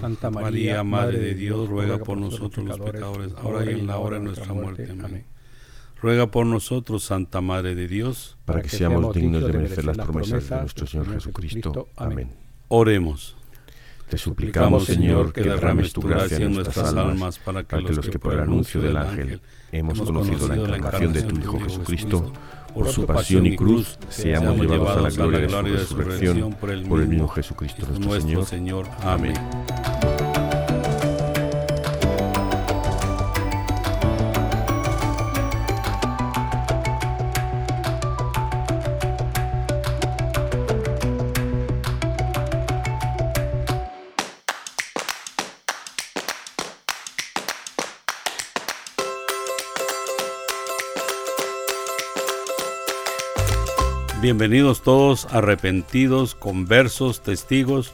Santa María, Madre de Dios, ruega por nosotros los pecadores, ahora y en la hora de nuestra muerte. Amén. Ruega por nosotros, Santa Madre de Dios, Para que seamos dignos de merecer las promesas de nuestro Señor Jesucristo. Amén. oremos. Te suplicamos, Señor, que derrames tu gracia en nuestras almas, almas para que, para que los que por el anuncio del ángel hemos conocido la encarnación de tu Hijo Jesucristo, por su pasión y cruz, seamos llevados a la gloria de su resurrección por el mismo Jesucristo nuestro Señor. Amén. Bienvenidos todos arrepentidos, conversos, testigos,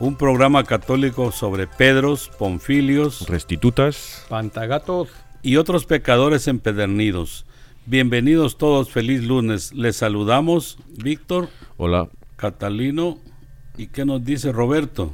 un programa católico sobre Pedros, Ponfilios, Restitutas, Pantagatos. y otros pecadores empedernidos. Bienvenidos todos, feliz lunes. Les saludamos, Víctor, Hola. Catalino, ¿y qué nos dice Roberto?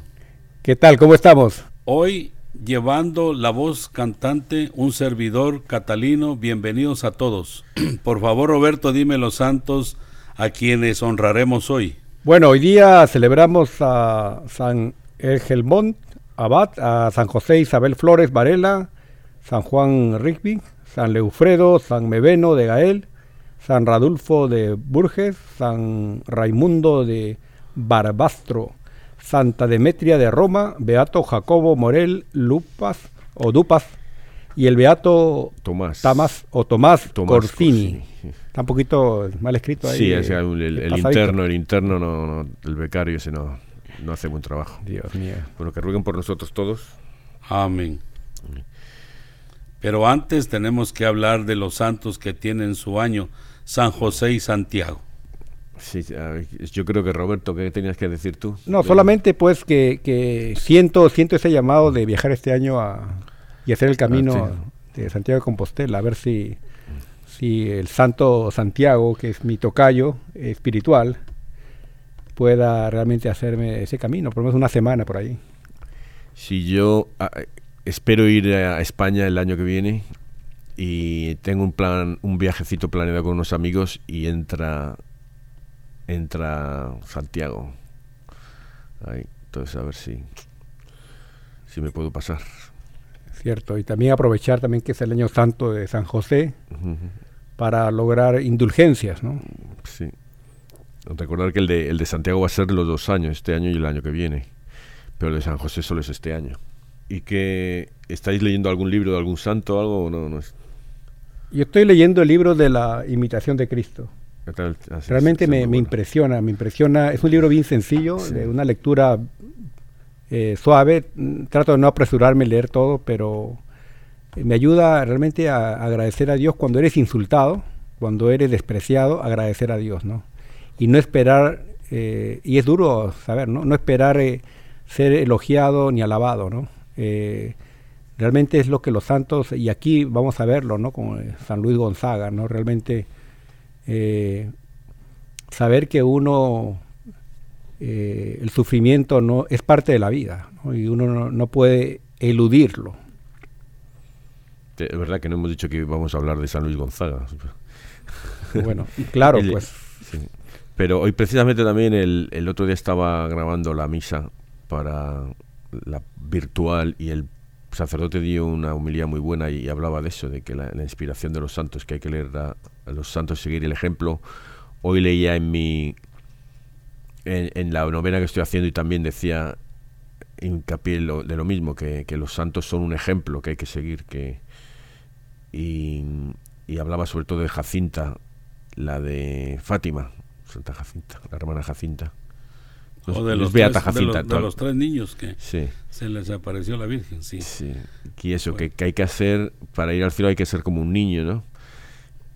¿Qué tal? ¿Cómo estamos? Hoy llevando la voz cantante, un servidor Catalino, bienvenidos a todos. Por favor, Roberto, dime los santos a quienes honraremos hoy. Bueno, hoy día celebramos a San Ergelmont Abad, a San José Isabel Flores Varela, San Juan Rigby, San Leufredo, San Meveno de Gael, San Radulfo de Burges, San Raimundo de Barbastro, Santa Demetria de Roma, Beato Jacobo Morel Lupas o Dupas y el Beato Tomás. Tamas o Tomás, Tomás Corsini. Corsini. Está un poquito mal escrito ahí. Sí, o sea, el, el pasadito. interno, el interno, no, no, el becario ese no, no hace buen trabajo. Dios mío. Bueno, que rueguen por nosotros todos. Amén. Pero antes tenemos que hablar de los santos que tienen su año, San José y Santiago. Sí, yo creo que Roberto, ¿qué tenías que decir tú? No, solamente pues que, que siento, siento ese llamado de viajar este año a, y hacer el camino Ah, de Santiago de Compostela, a ver si, si el santo Santiago, que es mi tocayo espiritual, pueda realmente hacerme ese camino, por lo menos una semana por ahí. Si yo ah, eh, espero ir a España el año que viene y tengo un plan, un viajecito planeado con unos amigos y entra entra Santiago. Ahí, entonces a ver si si me puedo pasar. Cierto, y también aprovechar también que es el año santo de San José para lograr indulgencias, ¿no? Sí. Recordar que el de, el de Santiago va a ser los dos años, este año y el año que viene. Pero el de San José solo es este año. ¿Y que estáis leyendo algún libro de algún santo o algo? No, no es. Yo estoy leyendo el libro de la imitación de Cristo. Ah, Realmente me, me impresiona, me impresiona. Es un libro bien sencillo, Sí. de una lectura eh, suave. Trato de no apresurarme a leer todo, pero me ayuda realmente a, agradecer a Dios cuando eres insultado, cuando eres despreciado, agradecer a Dios, ¿no? Y no esperar, eh, y es duro saber, ¿no? No esperar eh, ser elogiado ni alabado, ¿no? Eh, realmente es lo que los santos, y aquí vamos a verlo, ¿no? Eh, San Luis Gonzaga, ¿no? Realmente saber que uno, el sufrimiento no es parte de la vida, y uno no, no puede eludirlo. Es verdad que no hemos dicho que vamos a hablar de San Luis Gonzaga. Bueno, claro, El- pues Sí. Pero hoy precisamente también el, el otro día estaba grabando la misa para la virtual y el sacerdote dio una humildad muy buena y hablaba de eso, de que la, inspiración de los santos, que hay que leer a, los santos, seguir el ejemplo. Hoy leía en mi en, la novena que estoy haciendo y también decía hincapié de lo mismo, que, los santos son un ejemplo que hay que seguir, que y, y hablaba sobre todo de Jacinta, la de Fátima, Santa Jacinta, la hermana Jacinta o de los, tres, de, los, tres niños que se les apareció la Virgen, sí. Sí, y eso, que, hay que hacer, para ir al cielo hay que ser como un niño, ¿no?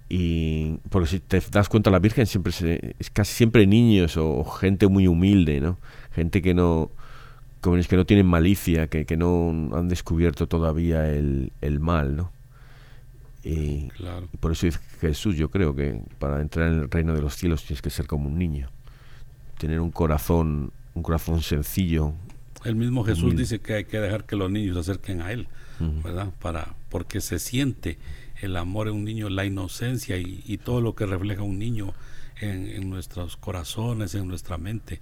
Y porque si te das cuenta, la Virgen siempre es casi siempre niños o, gente muy humilde, ¿no? Gente que no, como es que no tienen malicia, que, que no han descubierto todavía el, el mal, ¿no? Y por eso es Jesús, yo creo que para entrar en el reino de los cielos tienes que ser como un niño tener un corazón, un corazón sencillo. El mismo Jesús dice que hay que dejar que los niños se acerquen a él, ¿verdad? Para porque se siente el amor en un niño, la inocencia y, todo lo que refleja un niño en, nuestros corazones, en nuestra mente.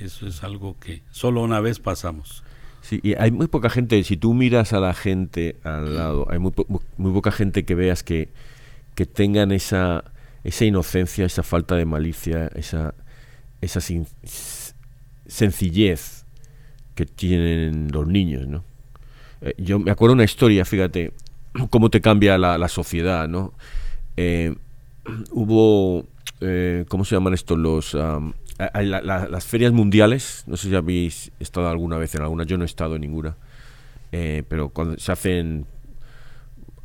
Eso es algo que solo una vez pasamos. Sí, y hay muy poca gente, si tú miras a la gente al lado, hay muy, muy poca gente que veas que, que tengan esa, esa inocencia, esa falta de malicia, esa, esa sencillez que tienen los niños, ¿no? Eh, yo me acuerdo una historia, fíjate, cómo te cambia la, sociedad, ¿no? Eh, hubo, eh, ¿cómo se llaman estos? Los, las ferias mundiales, no sé si habéis estado alguna vez en alguna, yo no he estado en ninguna, pero cuando se hacen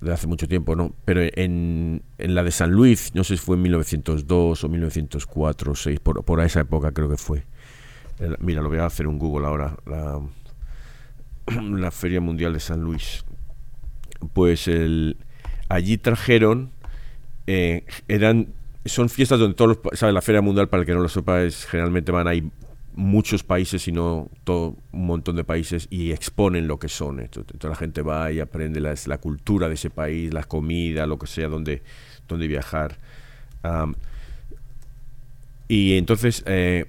de hace mucho tiempo, ¿no? Pero en, en, la de San Luis, no sé si fue en 1902 o 1904 o 6, por, por esa época creo que fue. mira, lo voy a hacer un Google ahora. La, la Feria Mundial de San Luis. Pues el, allí trajeron, eh, eran, son fiestas donde todos los, ¿sabes? La Feria Mundial, para el que no lo sepa, es generalmente van ahí muchos países, sino todo un montón de países, y exponen lo que son. Entonces, la gente va y aprende la, la, cultura de ese país, la comida, lo que sea, donde, donde viajar. y entonces, eh,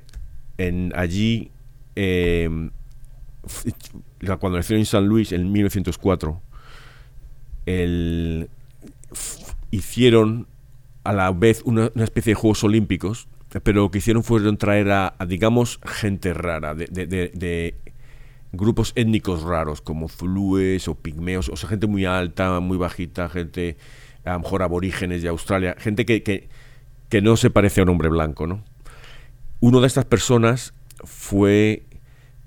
en, allí, eh, cuando nació en San Luis, en 1904, el, hicieron a la vez una, especie de Juegos Olímpicos pero lo que hicieron fueron traer a, digamos, gente rara, de, de, grupos étnicos raros, como zulúes o pigmeos, o sea, gente muy alta, muy bajita, gente, a lo mejor aborígenes de Australia, gente que, que, que no se parece a un hombre blanco, ¿no? Uno de estas personas fue,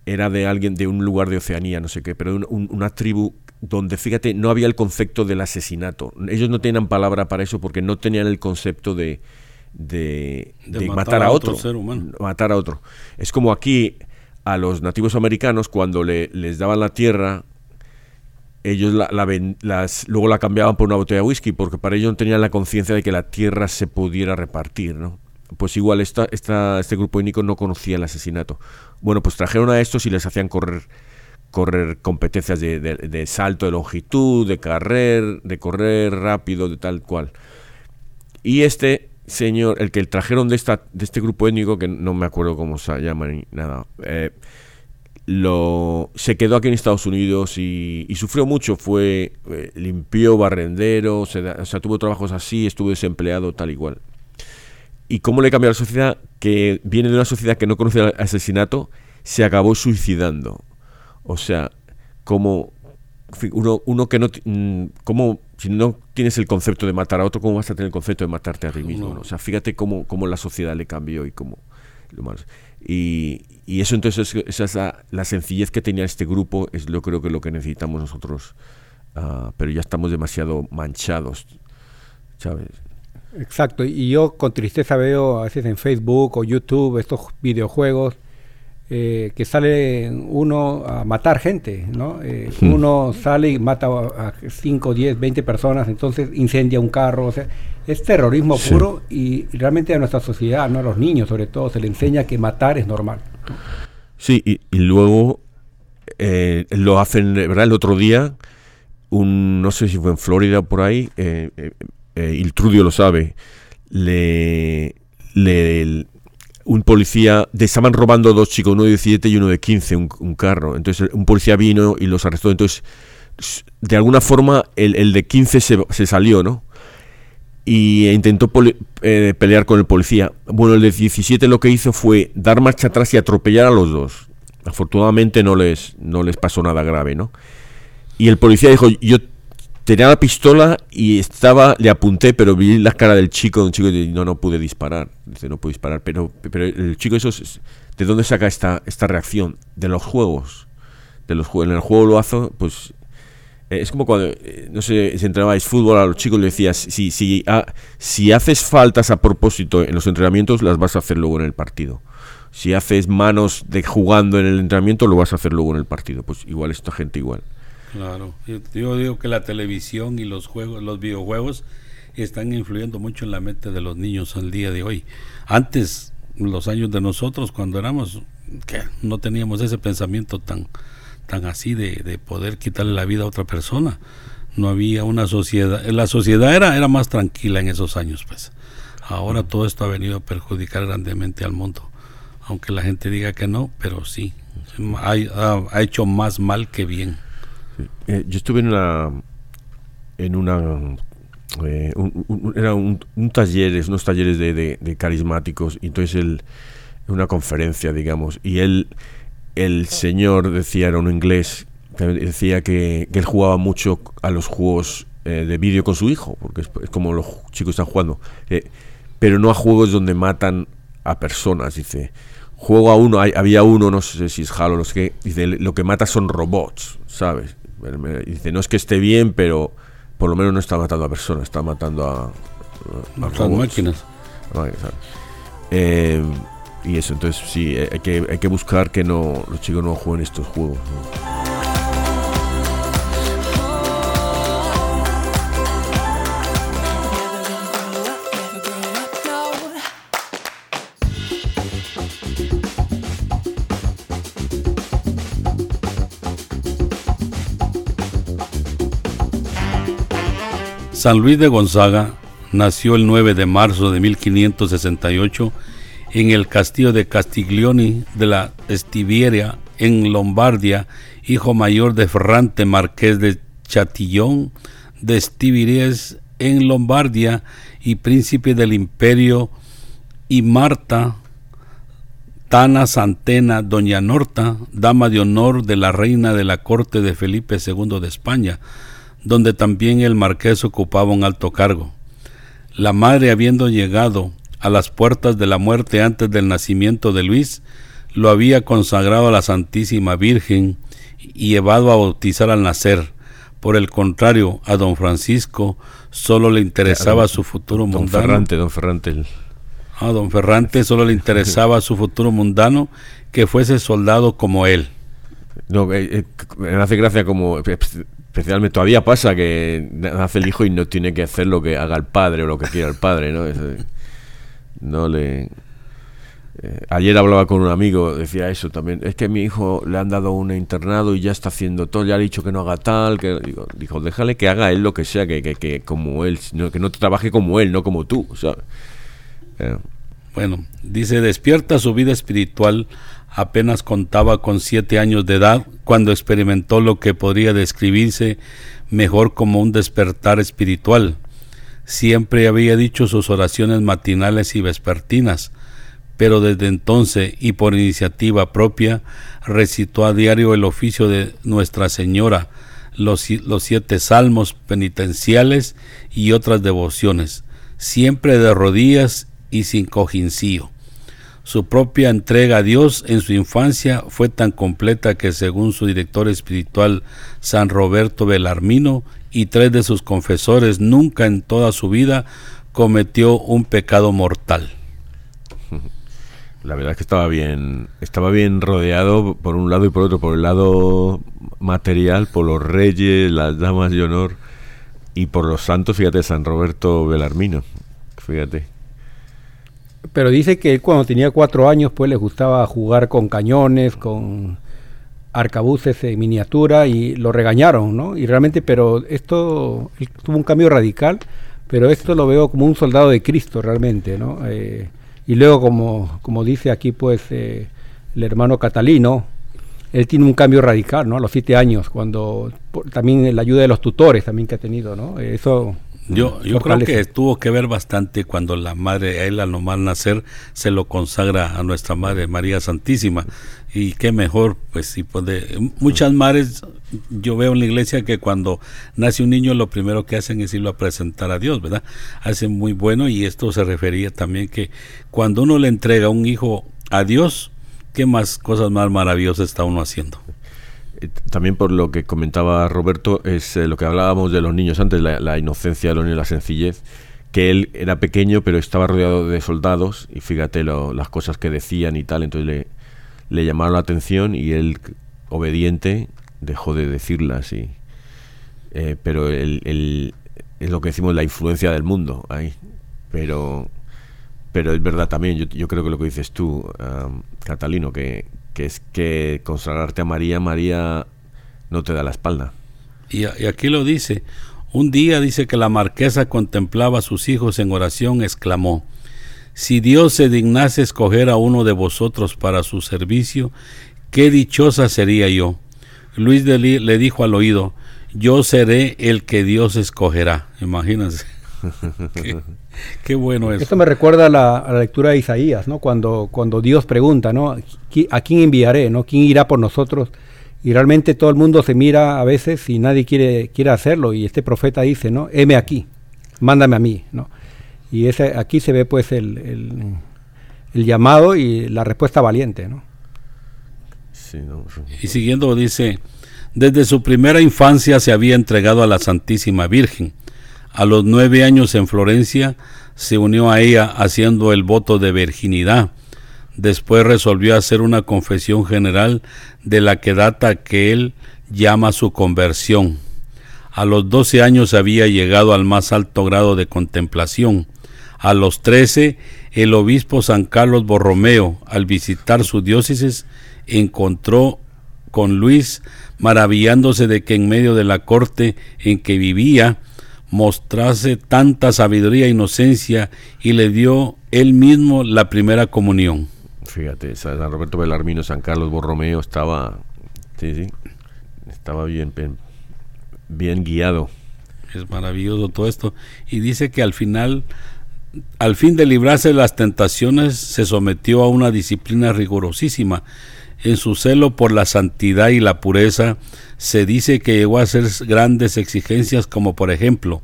era de alguien de un lugar de Oceanía, no sé qué, pero de una tribu donde, fíjate, no había el concepto del asesinato. Ellos no tenían palabra para eso porque no tenían el concepto de de, matar, a otro, matar a otro. Es como aquí a los nativos americanos cuando le, les daban la tierra, ellos la, las, luego la cambiaban por una botella de whisky porque para ellos no tenían la conciencia de que la tierra se pudiera repartir, ¿no? Pues igual esta, esta, este grupo étnico no conocía el asesinato. Bueno, pues trajeron a estos y les hacían correr correr competencias de, salto de longitud, de correr, de correr rápido, de tal cual. Y este señor, el que trajeron de, esta, de este grupo étnico, que no me acuerdo cómo se llama ni nada, eh, lo, se quedó aquí en Estados Unidos y, sufrió mucho. Fue eh, limpió, barrendero, o sea, tuvo trabajos así, estuvo desempleado, tal igual. ¿Y cómo le cambió a la sociedad? Que viene de una sociedad que no conoce el asesinato, se acabó suicidando. O sea, como uno, uno que no... Mm, ¿Cómo si no tienes el concepto de matar a otro, ¿cómo vas a tener el concepto de matarte a ti mismo? O sea, fíjate cómo, cómo, la sociedad le cambió y cómo... Lo más. Y, y, eso entonces, esa es la, sencillez que tenía este grupo, es lo creo que lo que necesitamos nosotros, uh, pero ya estamos demasiado manchados, ¿sabes? Exacto, y yo con tristeza veo a veces en Facebook o YouTube estos videojuegos eh, que sale uno a matar gente, ¿no? Eh, uno sale y mata a 5, 10, 20 personas, entonces incendia un carro, o sea, es terrorismo puro y realmente a nuestra sociedad, ¿no? a los niños sobre todo, se le enseña que matar es normal. Sí, y, luego eh, lo hacen, ¿verdad? El otro día, un, no sé si fue en Florida o por ahí, eh, el Trudio lo sabe, le, le un policía, de, estaban robando dos chicos, uno de 17 y uno de 15, un, carro. Entonces un policía vino y los arrestó. Entonces de alguna forma el, de 15 se, se, salió, ¿no? Y intentó eh, pelear con el policía. Bueno, el de 17 lo que hizo fue dar marcha atrás y atropellar a los dos. Afortunadamente no les, no les pasó nada grave, ¿no? Y el policía dijo, yo tenía la pistola y estaba, le apunté, pero vi la cara del chico, un chico y no, no pude disparar. Dice, no pude disparar. Pero, pero el chico eso, ¿de dónde saca esta, esta reacción? De los juegos. De los. En el juego lo hace, pues eh, es como cuando, eh, no sé, si entrenabais fútbol a los chicos le decías, si, si, ah, si haces faltas a propósito en los entrenamientos, las vas a hacer luego en el partido. Si haces manos de jugando en el entrenamiento, lo vas a hacer luego en el partido. Pues igual esta gente igual. Claro, yo digo que la televisión y los juegos, los videojuegos están influyendo mucho en la mente de los niños al día de hoy. Antes, los años de nosotros, cuando éramos, no teníamos ese pensamiento tan tan así de, poder quitarle la vida a otra persona. No había una sociedad, la sociedad era, era más tranquila en esos años, pues. Ahora todo esto ha venido a perjudicar grandemente al mundo, aunque la gente diga que no, pero sí, ha, hecho más mal que bien. Eh, yo estuve en una, en una eh, un, era un, talleres, unos talleres de, de, carismáticos, y entonces él, una conferencia, digamos, y él el señor decía, era un inglés, decía que, él jugaba mucho a los juegos eh, de vídeo con su hijo, porque es, como los chicos están jugando, pero no a juegos donde matan a personas, dice. Juego a uno, había uno, no sé si es Halo, no sé qué, dice, lo que mata son robots, ¿sabes? Dice, no es que esté bien, pero por lo menos no está matando a personas, está matando a, a, máquinas. Eh, y eso, entonces sí, eh, hay que, hay que buscar que no los chicos no jueguen estos juegos. San Luis de Gonzaga nació el 9 de marzo de 1568 en el castillo de Castiglioni de la Estiviera en Lombardia, hijo mayor de Ferrante, marqués de Chatillon de Estiviries en Lombardia y príncipe del imperio, y Marta, Tana Santena, doña Norta, dama de honor de la reina de la corte de Felipe II de España, donde también el marqués ocupaba un alto cargo. La madre habiendo llegado a las puertas de la muerte antes del nacimiento de Luis, lo había consagrado a la Santísima Virgen y llevado a bautizar al nacer. Por el contrario, a don Francisco solo le interesaba su futuro don mundano. Ferrante, don Ferrante. A don Ferrante solo le interesaba su futuro mundano, que fuese soldado como él. No, eh, eh, me hace gracia como especialmente todavía pasa que nace el hijo y no tiene que hacer lo que haga el padre o lo que quiera el padre, ¿no? no le eh, ayer hablaba con un amigo, decía eso también. Es que mi hijo le han dado un internado y ya está haciendo todo, ya ha dicho que no haga tal. que Digo, dijo, déjale que haga él lo que sea, que, que, como él, que no trabaje como él, no como tú. Eh. Bueno, dice, despierta su vida espiritual. Apenas contaba con siete años de edad cuando experimentó lo que podría describirse mejor como un despertar espiritual Siempre había dicho sus oraciones matinales y vespertinas, pero desde entonces y por iniciativa propia recitó a diario el oficio de Nuestra Señora, los, los siete salmos penitenciales y otras devociones, siempre de rodillas y sin cojincillo. Su propia entrega a Dios en su infancia fue tan completa que según su director espiritual San Roberto Belarmino y tres de sus confesores nunca en toda su vida cometió un pecado mortal. La verdad es que estaba bien, estaba bien rodeado por un lado y por otro, por el lado material, por los reyes, las damas de honor y por los santos, fíjate, San Roberto Belarmino, fíjate. Pero dice que cuando tenía cuatro años, pues le gustaba jugar con cañones, con arcabuces en miniatura y lo regañaron, ¿no? Y realmente, pero esto tuvo un cambio radical, pero esto lo veo como un soldado de Cristo realmente, ¿no? Eh, y luego, como, como dice aquí, pues, eh, el hermano Catalino, él tiene un cambio radical, ¿no? A los siete años, cuando también la ayuda de los tutores también que ha tenido, ¿no? Eso yo, yo creo que tuvo que ver bastante cuando la madre, a él al nomás nacer, se lo consagra a nuestra madre María Santísima. Y qué mejor, pues si puede. Muchas madres, yo veo en la iglesia que cuando nace un niño, lo primero que hacen es irlo a presentar a Dios, ¿verdad? Hacen muy bueno y esto se refería también que cuando uno le entrega un hijo a Dios, ¿qué más cosas más maravillosas está uno haciendo? Eh, también por lo que comentaba Roberto, es eh, lo que hablábamos de los niños antes, la, inocencia de los niños, la sencillez, que él era pequeño pero estaba rodeado de soldados y fíjate las cosas que decían y tal, entonces le, le llamaron la atención y él, obediente, dejó de decirlas. Y, eh, pero el, es lo que decimos, la influencia del mundo ahí. Pero, pero es verdad también, yo, yo creo que lo que dices tú, Catalino, que, que es que consagrarte a María, María no te da la espalda. Y, aquí lo dice, un día dice que la marquesa contemplaba a sus hijos en oración, exclamó, si Dios se dignase escoger a uno de vosotros para su servicio, qué dichosa sería yo. Luis de le dijo al oído, yo seré el que Dios escogerá. Imagínense. Qué bueno eso. Esto me recuerda a la, lectura de Isaías, ¿no? Cuando, cuando Dios pregunta, ¿no? ¿A quién enviaré, ¿no? ¿Quién irá por nosotros? Y realmente todo el mundo se mira a veces y nadie quiere, quiere hacerlo. Y este profeta dice, ¿no? Heme aquí, mándame a mí, ¿no? Y ese, aquí se ve pues el, el, llamado y la respuesta valiente, ¿no? Y siguiendo dice, desde su primera infancia se había entregado a la Santísima Virgen a los nueve años en Florencia se unió a ella haciendo el voto de virginidad. Después resolvió hacer una confesión general de la que data que él llama su conversión. A los doce años había llegado al más alto grado de contemplación. A los trece, el obispo San Carlos Borromeo, al visitar su diócesis, encontró con Luis, maravillándose de que en medio de la corte en que vivía, mostrase tanta sabiduría e inocencia y le dio él mismo la primera comunión. Fíjate, San Roberto Belarmino, San Carlos Borromeo estaba, sí, sí, estaba bien, bien guiado. Es maravilloso todo esto. Y dice que al final, al fin de librarse de las tentaciones, se sometió a una disciplina rigurosísima. En su celo por la santidad y la pureza, se dice que llegó a hacer grandes exigencias como por ejemplo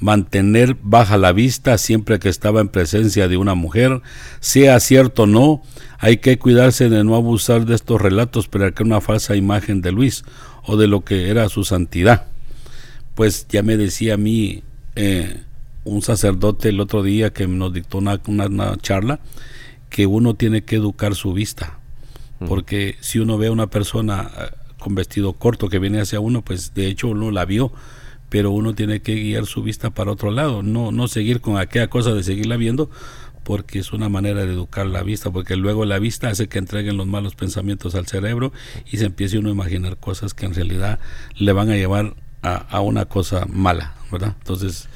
mantener baja la vista siempre que estaba en presencia de una mujer, sea cierto o no, hay que cuidarse de no abusar de estos relatos para que una falsa imagen de Luis o de lo que era su santidad. Pues ya me decía a mí eh, un sacerdote el otro día que nos dictó una, una charla que uno tiene que educar su vista, porque si uno ve a una persona con vestido corto que viene hacia uno, pues de hecho uno la vio, pero uno tiene que guiar su vista para otro lado, no, no seguir con aquella cosa de seguirla viendo, porque es una manera de educar la vista, porque luego la vista hace que entreguen los malos pensamientos al cerebro y se empiece uno a imaginar cosas que en realidad le van a llevar a, una cosa mala, ¿verdad? Entonces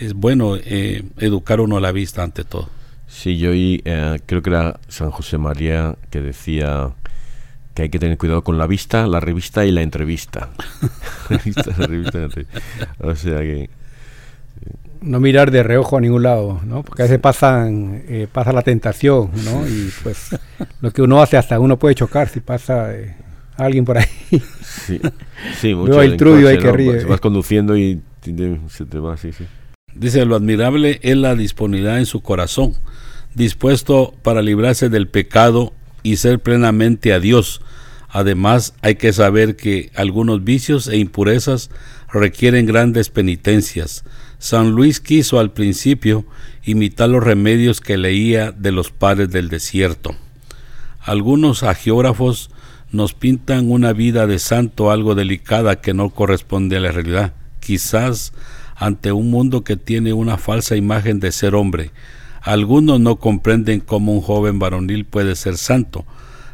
es bueno eh, educar uno a la vista ante todo. Sí, yo eh, creo que era San José María que decía que hay que tener cuidado con la vista, la revista y la entrevista. O sea que... No mirar de reojo a ningún lado, ¿no? Porque a veces pasan, eh, pasa la tentación, ¿no? Y pues lo que uno hace hasta uno puede chocar si pasa eh, alguien por ahí. Sí, sí mucho. el trubio ahí que ríe. vas conduciendo y se te va, sí, sí. Dice, lo admirable es la disponibilidad en su corazón, dispuesto para librarse del pecado y ser plenamente a Dios. Además, hay que saber que algunos vicios e impurezas requieren grandes penitencias. San Luis quiso al principio imitar los remedios que leía de los padres del desierto. Algunos agiógrafos nos pintan una vida de santo algo delicada que no corresponde a la realidad, quizás ante un mundo que tiene una falsa imagen de ser hombre, algunos no comprenden cómo un joven varonil puede ser santo.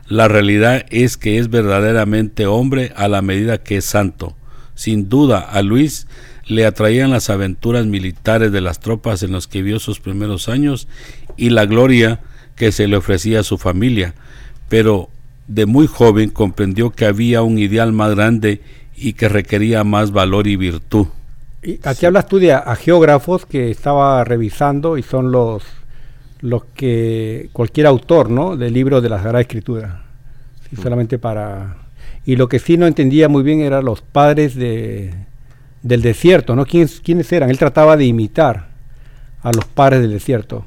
La realidad es que es verdaderamente hombre a la medida que es santo. Sin duda, a Luis le atraían las aventuras militares de las tropas en los que vio sus primeros años y la gloria que se le ofrecía a su familia. Pero de muy joven comprendió que había un ideal más grande y que requería más valor y virtud. Y aquí hablas tú de a, geógrafos que estaba revisando y son los los que cualquier autor, ¿no? Del libro de la Sagrada Escritura. Mm. Solamente para y lo que sí no entendía muy bien eran los padres de, del desierto, ¿no? ¿Quiénes, ¿Quiénes eran? Él trataba de imitar a los padres del desierto.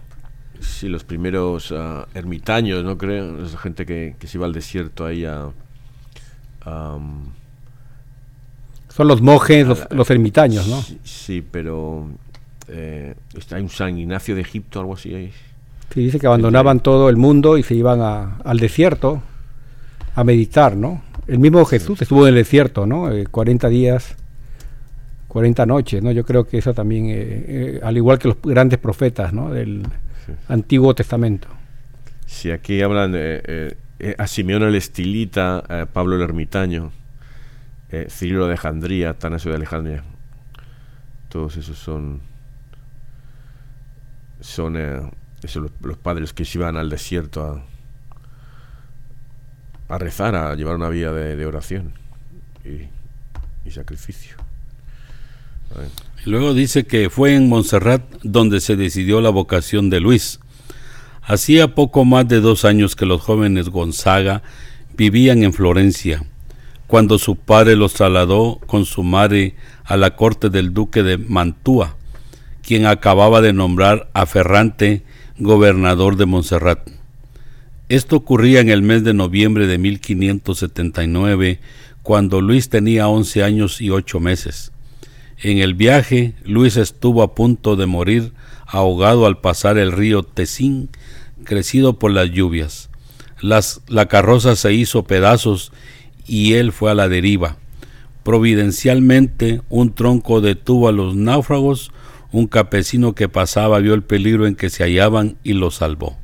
Sí, los primeros uh, ermitaños, ¿no creo? Esa gente que, que, se iba al desierto ahí a... Um, Son los monjes, los, los, ermitaños, ¿no? Sí, sí pero eh, hay un San Ignacio de Egipto, algo así. Ahí. Sí, dice que abandonaban todo el mundo y se iban a, al desierto a meditar, ¿no? El mismo Jesús estuvo en el desierto, ¿no? Eh, 40 días, 40 noches, ¿no? Yo creo que eso también, eh, eh, al igual que los grandes profetas, ¿no? Del, sí. Antiguo Testamento. Sí, aquí hablan de eh, a Simeón el Estilita, a Pablo el Ermitaño, eh, Cirilo de Alejandría, Tanasio de Alejandría. Todos esos son son eh, esos los, padres que se iban al desierto a, rezar, a llevar una vida de, oración y, y sacrificio. Y luego dice que fue en Montserrat donde se decidió la vocación de Luis. Hacía poco más de dos años que los jóvenes Gonzaga vivían en Florencia, cuando su padre los trasladó con su madre a la corte del duque de Mantua, quien acababa de nombrar a Ferrante gobernador de Montserrat. Esto ocurría en el mes de noviembre de 1579, cuando Luis tenía 11 años y 8 meses. En el viaje, Luis estuvo a punto de morir ahogado al pasar el río Tesín, crecido por las lluvias. Las, la carroza se hizo pedazos y él fue a la deriva. Providencialmente, un tronco detuvo a los náufragos, un campesino que pasaba vio el peligro en que se hallaban y lo salvó.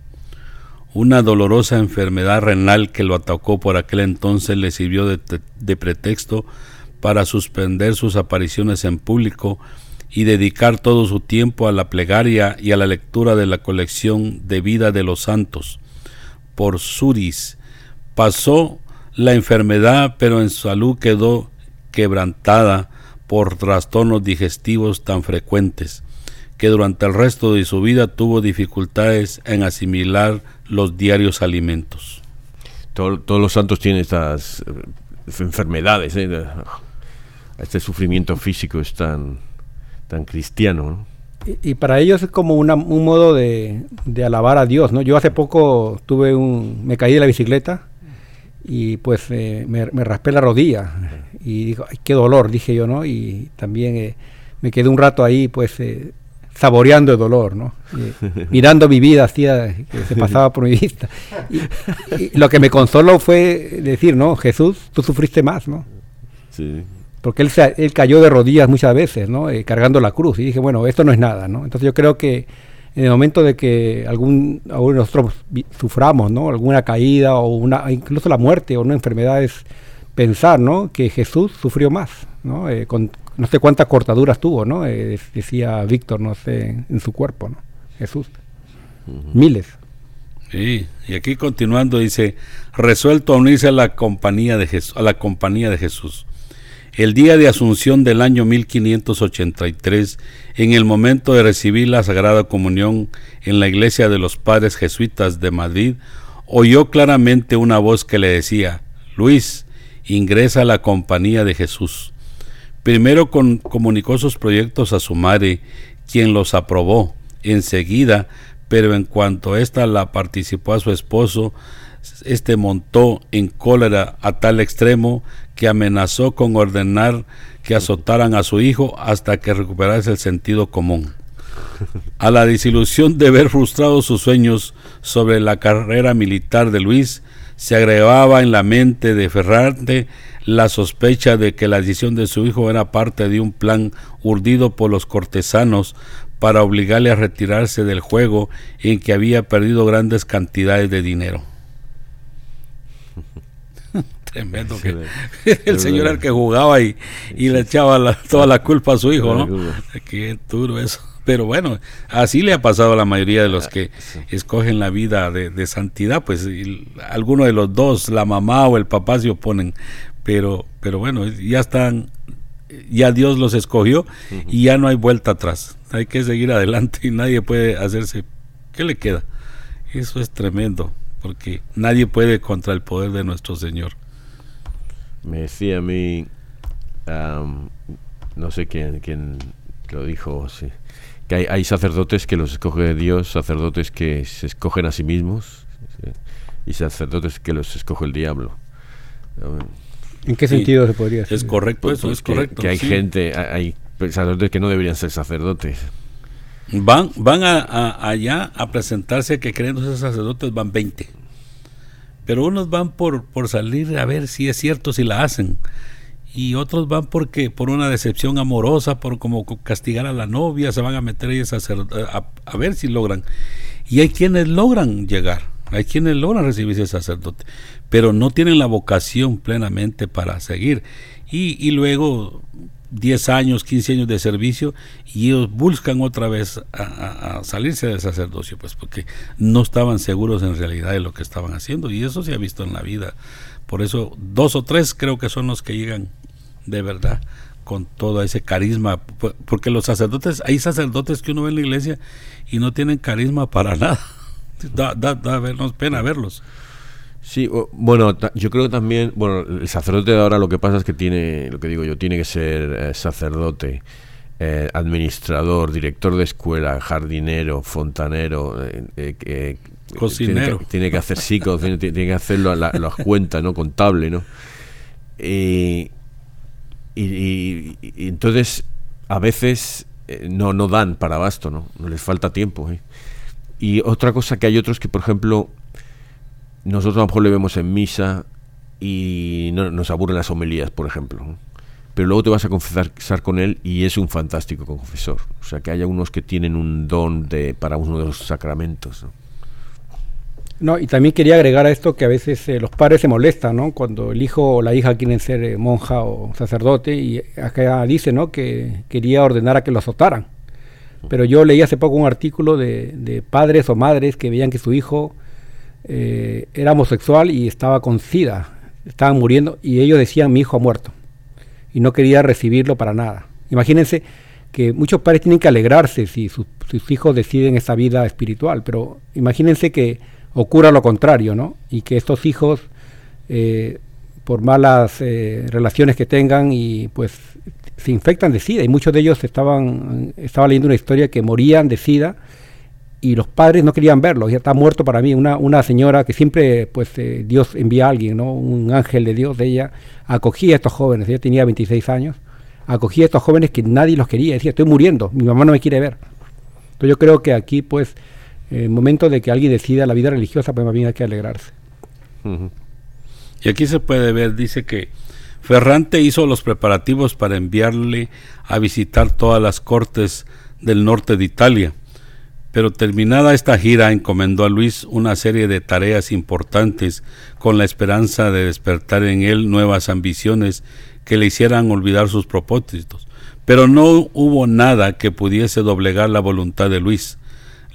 Una dolorosa enfermedad renal que lo atacó por aquel entonces le sirvió de, de pretexto para suspender sus apariciones en público y dedicar todo su tiempo a la plegaria y a la lectura de la colección de vida de los santos. Por Suris pasó la enfermedad, pero en su salud quedó quebrantada por trastornos digestivos tan frecuentes que durante el resto de su vida tuvo dificultades en asimilar los diarios alimentos. Todo, todos los santos tienen estas enfermedades. ¿eh? este sufrimiento físico es tan, tan cristiano. ¿no? Y, y, para ellos es como una, un modo de, de, alabar a Dios, ¿no? Yo hace poco tuve un, me caí de la bicicleta y pues eh, me, me, raspé la rodilla y digo, ay, qué dolor, dije yo, ¿no? Y también eh, me quedé un rato ahí, pues, eh, saboreando el dolor, ¿no? mirando mi vida, hacía que se pasaba por mi vista. Y, y, lo que me consoló fue decir, ¿no? Jesús, tú sufriste más, ¿no? Sí porque él, se, él cayó de rodillas muchas veces, ¿no? Eh, cargando la cruz. Y dije, bueno, esto no es nada, ¿no? Entonces yo creo que en el momento de que algún, alguno de nosotros suframos, ¿no? Alguna caída o una, incluso la muerte o una enfermedad es pensar, ¿no? Que Jesús sufrió más, ¿no? Eh, con no sé cuántas cortaduras tuvo, ¿no? Eh, decía Víctor, no sé, en su cuerpo, ¿no? Jesús. Uh -huh. Miles. Sí, y aquí continuando dice, resuelto a unirse a la compañía de Jesús, a la compañía de Jesús el día de Asunción del año 1583, en el momento de recibir la Sagrada Comunión en la iglesia de los padres jesuitas de Madrid, oyó claramente una voz que le decía, Luis, ingresa a la compañía de Jesús. Primero comunicó sus proyectos a su madre, quien los aprobó enseguida, pero en cuanto ésta la participó a su esposo, este montó en cólera a tal extremo que amenazó con ordenar que azotaran a su hijo hasta que recuperase el sentido común. A la desilusión de ver frustrados sus sueños sobre la carrera militar de Luis, se agregaba en la mente de Ferrante la sospecha de que la decisión de su hijo era parte de un plan urdido por los cortesanos para obligarle a retirarse del juego en que había perdido grandes cantidades de dinero. Tremendo que el señor el que jugaba y, y le echaba la, toda la culpa a su hijo, ¿no? Qué duro eso. Pero bueno, así le ha pasado a la mayoría de los que escogen la vida de, santidad, pues alguno de los dos, la mamá o el papá se oponen, pero, pero bueno, ya están, ya Dios los escogió y ya no hay vuelta atrás, hay que seguir adelante y nadie puede hacerse, ¿qué le queda? Eso es tremendo, porque nadie puede contra el poder de nuestro Señor. Me decía a mí, no sé quién, quién lo dijo, sí, que hay, sacerdotes que los escoge Dios, sacerdotes que se escogen a sí mismos y sacerdotes que los escoge el diablo. ¿En qué sentido se podría decir? Es correcto, pues, eso es que, correcto. Que hay gente, hay sacerdotes que no deberían ser sacerdotes. Van, van a, allá a presentarse que creen ser sacerdotes van 20. Pero unos van por, por salir a ver si es cierto, si la hacen y otros van porque por una decepción amorosa, por como castigar a la novia, se van a meter ahí a, a, ver si logran. Y hay quienes logran llegar, hay quienes logran recibir ese sacerdote, pero no tienen la vocación plenamente para seguir. Y, y luego 10 años, 15 años de servicio y ellos buscan otra vez a, salirse del sacerdocio, pues porque no estaban seguros en realidad de lo que estaban haciendo y eso se ha visto en la vida. Por eso dos o tres creo que son los que llegan de verdad con todo ese carisma, porque los sacerdotes, hay sacerdotes que uno ve en la iglesia y no tienen carisma para nada. Da, da, da vernos pena verlos. Sí, bueno, yo creo que también, bueno, el sacerdote de ahora lo que pasa es que tiene, lo que digo yo, tiene que ser eh, sacerdote, eh, administrador, director de escuela, jardinero, fontanero, eh, cocinero. Tiene que, hacer psicos, tiene, tiene, que hacerlo a la, cuenta, ¿no? Contable, ¿no? Y, y, entonces a veces no, no dan para abasto, ¿no? No les falta tiempo. Y otra cosa que hay otros que, por ejemplo, nosotros a lo mejor le vemos en misa y no, nos aburren las homilías, por ejemplo. Pero luego te vas a confesar con él y es un fantástico confesor. O sea, que haya unos que tienen un don de, para uno de los sacramentos. ¿no? Y también quería agregar a esto que a veces eh, los padres se molestan, ¿no? Cuando el hijo o la hija quieren ser eh, monja o sacerdote y acá dice, ¿no? Que quería ordenar a que lo azotaran. Pero yo leí hace poco un artículo de, padres o madres que veían que su hijo eh, era homosexual y estaba con sida, estaban muriendo y ellos decían mi hijo ha muerto y no quería recibirlo para nada. Imagínense que muchos padres tienen que alegrarse si sus hijos deciden esa vida espiritual, pero imagínense que ocurra lo contrario, ¿no? Y que estos hijos, eh, por malas eh, relaciones que tengan, y pues se infectan de SIDA. Y muchos de ellos estaban, estaba leyendo una historia que morían de SIDA y los padres no querían verlo, ya está muerto para mí, una, una señora que siempre pues eh, Dios envía a alguien, ¿no? un ángel de Dios de ella, acogía a estos jóvenes, ella tenía 26 años, acogía a estos jóvenes que nadie los quería, decía, estoy muriendo, mi mamá no me quiere ver. Entonces yo creo que aquí pues en el momento de que alguien decida la vida religiosa, pues más bien hay que alegrarse. Y aquí se puede ver, dice que Ferrante hizo los preparativos para enviarle a visitar todas las cortes del norte de Italia. Pero terminada esta gira encomendó a Luis una serie de tareas importantes con la esperanza de despertar en él nuevas ambiciones que le hicieran olvidar sus propósitos. Pero no hubo nada que pudiese doblegar la voluntad de Luis.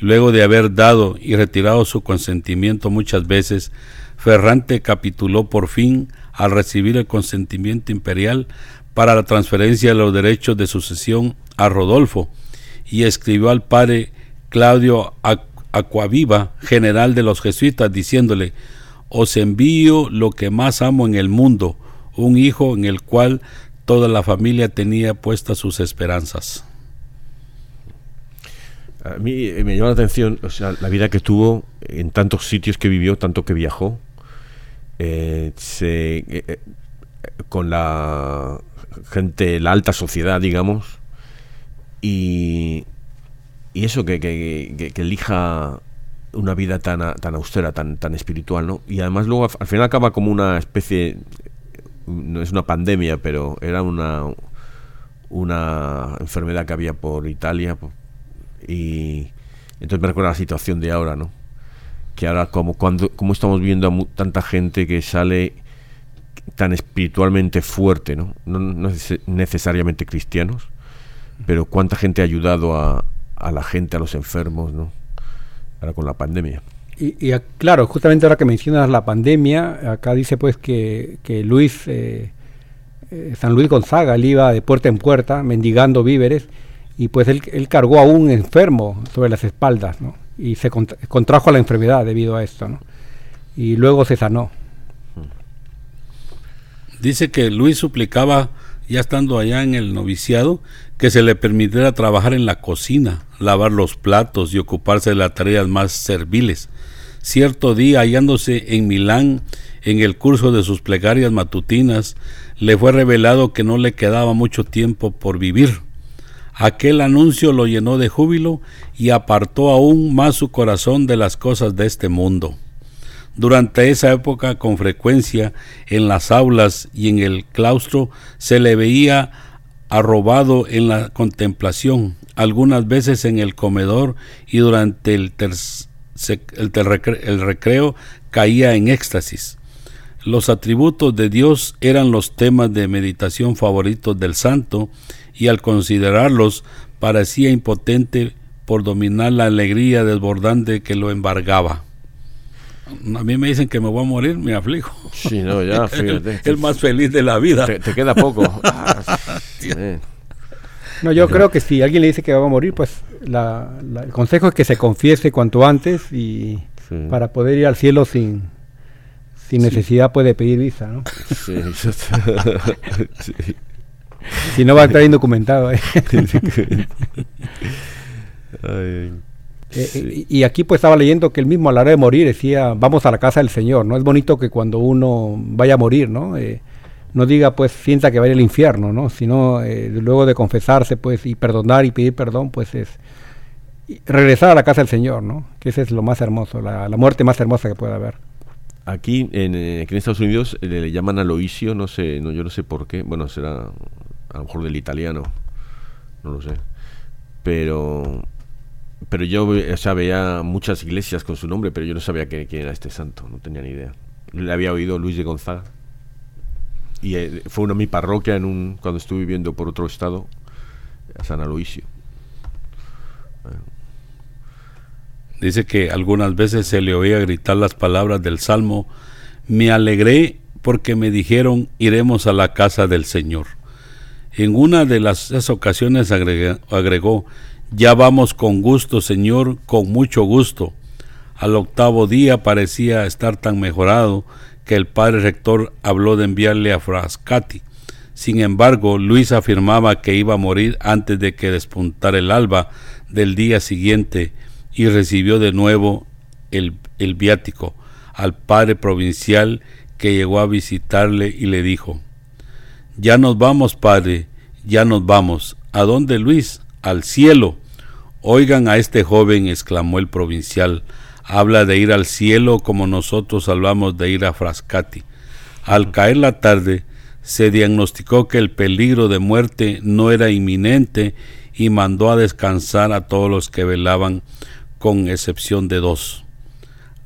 Luego de haber dado y retirado su consentimiento muchas veces, Ferrante capituló por fin al recibir el consentimiento imperial para la transferencia de los derechos de sucesión a Rodolfo y escribió al padre Claudio Acuaviva, general de los jesuitas, diciéndole, os envío lo que más amo en el mundo, un hijo en el cual toda la familia tenía puestas sus esperanzas. A mí eh, me llama la atención o sea, la vida que tuvo en tantos sitios que vivió, tanto que viajó, eh, eh, con la gente, la alta sociedad, digamos, y, y eso, que, que, elija una vida tan, tan austera, tan, tan espiritual, ¿no? Y además luego al final acaba como una especie, no es una pandemia, pero era una, una enfermedad que había por Italia, y entonces me recuerda la situación de ahora, ¿no? Que ahora como, cuando, como estamos viendo a tanta gente que sale tan espiritualmente fuerte, ¿no? No, necesariamente cristianos, pero cuánta gente ha ayudado a, a la gente, a los enfermos, ¿no? Ahora con la pandemia. Y, claro, justamente ahora que mencionas la pandemia, acá dice pues que, que Luis, eh, eh, San Luis Gonzaga, él iba de puerta en puerta mendigando víveres y pues él, él cargó a un enfermo sobre las espaldas, ¿no? Y se contrajo la enfermedad debido a esto, ¿no? Y luego se sanó. Dice que Luis suplicaba, ya estando allá en el noviciado, que se le permitiera trabajar en la cocina, lavar los platos y ocuparse de las tareas más serviles. Cierto día, hallándose en Milán, en el curso de sus plegarias matutinas, le fue revelado que no le quedaba mucho tiempo por vivir. Aquel anuncio lo llenó de júbilo y apartó aún más su corazón de las cosas de este mundo. Durante esa época, con frecuencia, en las aulas y en el claustro se le veía arrobado en la contemplación, algunas veces en el comedor y durante el, el recreo caía en éxtasis. Los atributos de Dios eran los temas de meditación favoritos del santo y al considerarlos parecía impotente por dominar la alegría desbordante que lo embargaba. A mí me dicen que me voy a morir, me aflijo. Sí, no, ya, fíjate. el, más feliz de la vida. Te, queda poco. no, yo creo que si alguien le dice que va a morir, pues el consejo es que se confiese cuanto antes y para poder ir al cielo sin, sin necesidad puede pedir visa, ¿no? Sí, Si no va a estar indocumentado. ¿eh? Ay. Eh, y aquí pues estaba leyendo que él mismo a la hora de morir decía, vamos a la casa del Señor, ¿no? Es bonito que cuando uno vaya a morir, ¿no? Eh, no diga pues sienta que va al infierno, ¿no? Sino eh, luego de confesarse pues y perdonar y pedir perdón pues es regresar a la casa del Señor, ¿no? Que ese es lo más hermoso, la, muerte más hermosa que puede haber. Aquí en, en Estados Unidos le, llaman aloisio, no sé, no, yo no sé por qué, bueno, será a lo mejor del italiano, no lo sé. Pero pero yo o sea, veía muchas iglesias con su nombre, pero yo no sabía quién, era este santo, no tenía ni idea. Le había oído Luis de Gonzaga. Y eh, fue una mi parroquia en un, cuando estuve viviendo por otro estado, a San Aloisio. Dice que algunas veces se le oía gritar las palabras del Salmo, me alegré porque me dijeron iremos a la casa del Señor. En una de las, ocasiones agregó ya vamos con gusto, Señor, con mucho gusto. Al octavo día parecía estar tan mejorado que el padre rector habló de enviarle a Frascati. Sin embargo, Luis afirmaba que iba a morir antes de que despuntara el alba del día siguiente y recibió de nuevo el, el viático al padre provincial que llegó a visitarle y le dijo, Ya nos vamos, padre, ya nos vamos. ¿A dónde, Luis? Al cielo. Oigan a este joven, exclamó el provincial, habla de ir al cielo como nosotros hablamos de ir a Frascati. Al caer la tarde, se diagnosticó que el peligro de muerte no era inminente y mandó a descansar a todos los que velaban, con excepción de dos.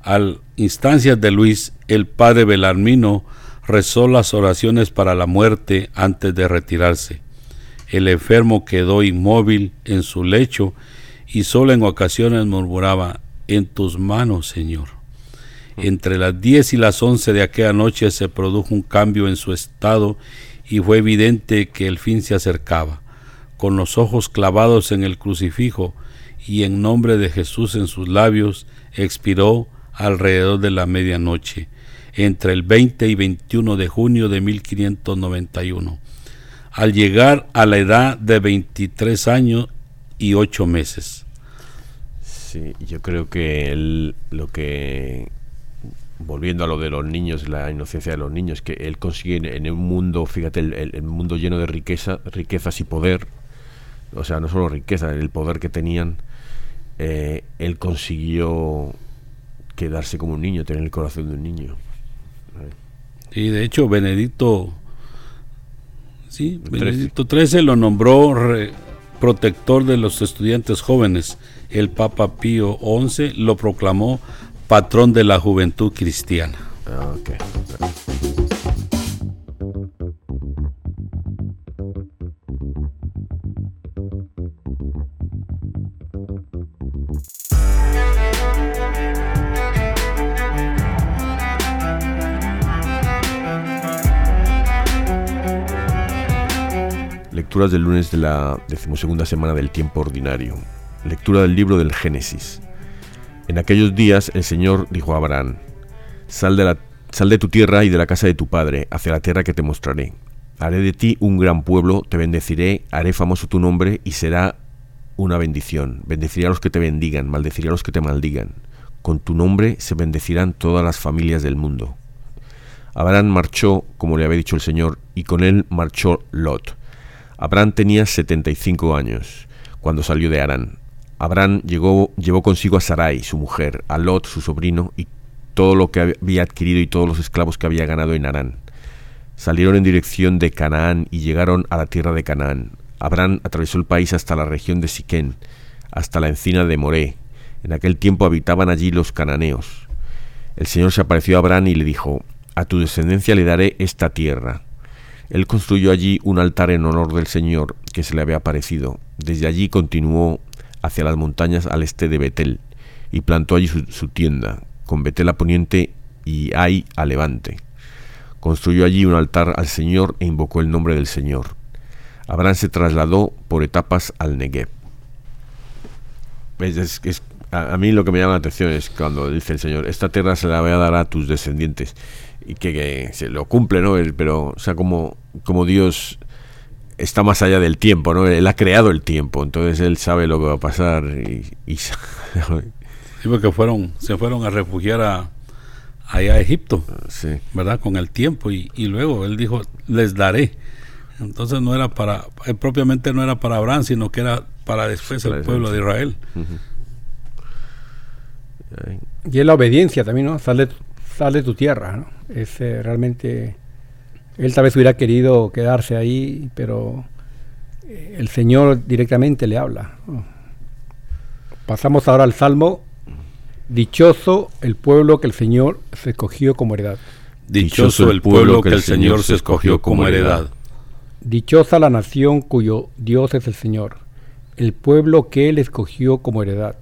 Al instancias de Luis, el padre Belarmino rezó las oraciones para la muerte antes de retirarse. El enfermo quedó inmóvil en su lecho y solo en ocasiones murmuraba, en tus manos, Señor. Entre las diez y las once de aquella noche se produjo un cambio en su estado y fue evidente que el fin se acercaba. Con los ojos clavados en el crucifijo y en nombre de Jesús en sus labios, expiró alrededor de la medianoche, entre el 20 y 21 de junio de 1591. Al llegar a la edad de 23 años, y ocho meses. Sí, yo creo que lo que volviendo a lo de los niños, la inocencia de los niños, que él consigue en, un mundo, fíjate, el, mundo lleno de riqueza, riquezas y poder, o sea, no solo riqueza, el poder que tenían, eh, él consiguió quedarse como un niño, tener el corazón de un niño. Y de hecho, Benedicto, sí, Benedicto XIII lo nombró protector de los estudiantes jóvenes. El Papa Pío XI lo proclamó patrón de la juventud cristiana. Ah, Lecturas del lunes de la decimosegunda semana del tiempo ordinario. Lectura del libro del Génesis. En aquellos días el Señor dijo a Abraham, Sal de, la, sal de tu tierra y de la casa de tu padre, hacia la tierra que te mostraré. Haré de ti un gran pueblo, te bendeciré, haré famoso tu nombre y será una bendición. Bendeciré a los que te bendigan, maldeciré a los que te maldigan. Con tu nombre se bendecirán todas las familias del mundo. Abraham marchó, como le había dicho el Señor, y con él marchó Lot. Abraham tenía 75 años cuando salió de Arán. Abraham llegó, llevó consigo a Sarai, su mujer, a Lot, su sobrino, y todo lo que había adquirido y todos los esclavos que había ganado en Arán. Salieron en dirección de Canaán y llegaron a la tierra de Canaán. Abraham atravesó el país hasta la región de Siquén, hasta la encina de Moré. En aquel tiempo habitaban allí los cananeos. El Señor se apareció a Abraham y le dijo, A tu descendencia le daré esta tierra. Él construyó allí un altar en honor del Señor que se le había aparecido. Desde allí continuó hacia las montañas al este de Betel y plantó allí su, tienda, con Betel a poniente y Ai a levante. Construyó allí un altar al Señor e invocó el nombre del Señor. Abraham se trasladó por etapas al Negev. a, mí lo que me llama la atención es cuando dice el Señor, esta tierra se la voy a dar a tus descendientes y que, se lo cumple, ¿no? pero, o sea, como, como Dios está más allá del tiempo, ¿no? Él ha creado el tiempo, entonces él sabe lo que va a pasar y, y sí, porque fueron, se fueron a refugiar a, allá a Egipto, ¿verdad? Con el tiempo y, y, luego él dijo, les daré. Entonces no era para, eh, propiamente no era para Abraham, sino que era para después el pueblo de Israel. Y es la obediencia también, ¿no? Sale, sale de tu tierra, ¿no? Es eh, realmente, él tal vez hubiera querido quedarse ahí, pero eh, el Señor directamente le habla. Pasamos ahora al Salmo, dichoso el pueblo que el Señor se escogió como heredad. Dichoso el pueblo que el Señor se escogió como heredad. Dichosa la nación cuyo Dios es el Señor, el pueblo que Él escogió como heredad.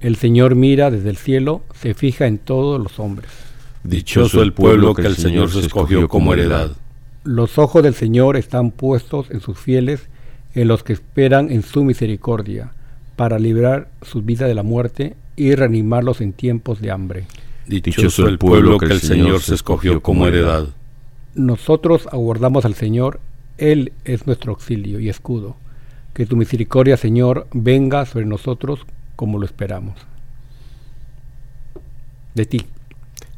El Señor mira desde el cielo, se fija en todos los hombres. Dichoso el pueblo que el Señor se escogió como heredad. Los ojos del Señor están puestos en sus fieles, en los que esperan en su misericordia, para librar sus vidas de la muerte y reanimarlos en tiempos de hambre. Dichoso el pueblo que el Señor se escogió como heredad. Nosotros aguardamos al Señor, Él es nuestro auxilio y escudo. Que tu misericordia, Señor, venga sobre nosotros como lo esperamos. De ti.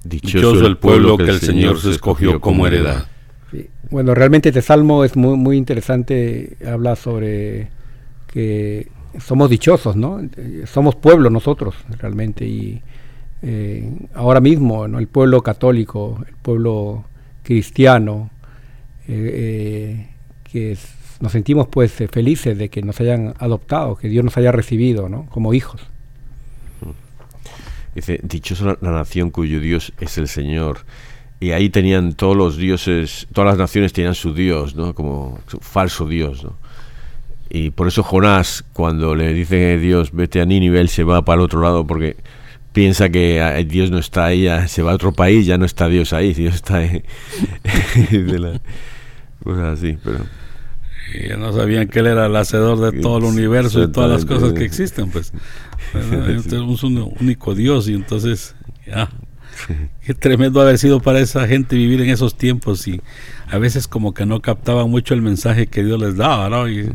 Dichoso el pueblo que el Señor se escogió como heredad. Bueno, realmente este salmo es muy, muy interesante, habla sobre que somos dichosos, ¿no? Somos pueblo nosotros, realmente, y eh, ahora mismo, ¿no? El pueblo católico, el pueblo cristiano, eh, eh, que nos sentimos pues felices de que nos hayan adoptado, que Dios nos haya recibido, ¿no? Como hijos. Dice, dichosa la nación cuyo Dios es el Señor. Y ahí tenían todos los dioses, todas las naciones tenían su Dios, ¿no? Como su falso Dios, ¿no? Y por eso Jonás, cuando le dice Dios, vete a Nínive, él se va para el otro lado porque piensa que ah, Dios no está ahí, se va a otro país, ya no está Dios ahí, Dios está ahí. cosas así, pero... Y no sabían que él era el hacedor de todo el universo y todas las cosas que existen, pues. Tenemos un único Dios y entonces, ya. Qué tremendo haber sido para esa gente vivir en esos tiempos y a veces como que no captaban mucho el mensaje que Dios les daba, ¿no? Y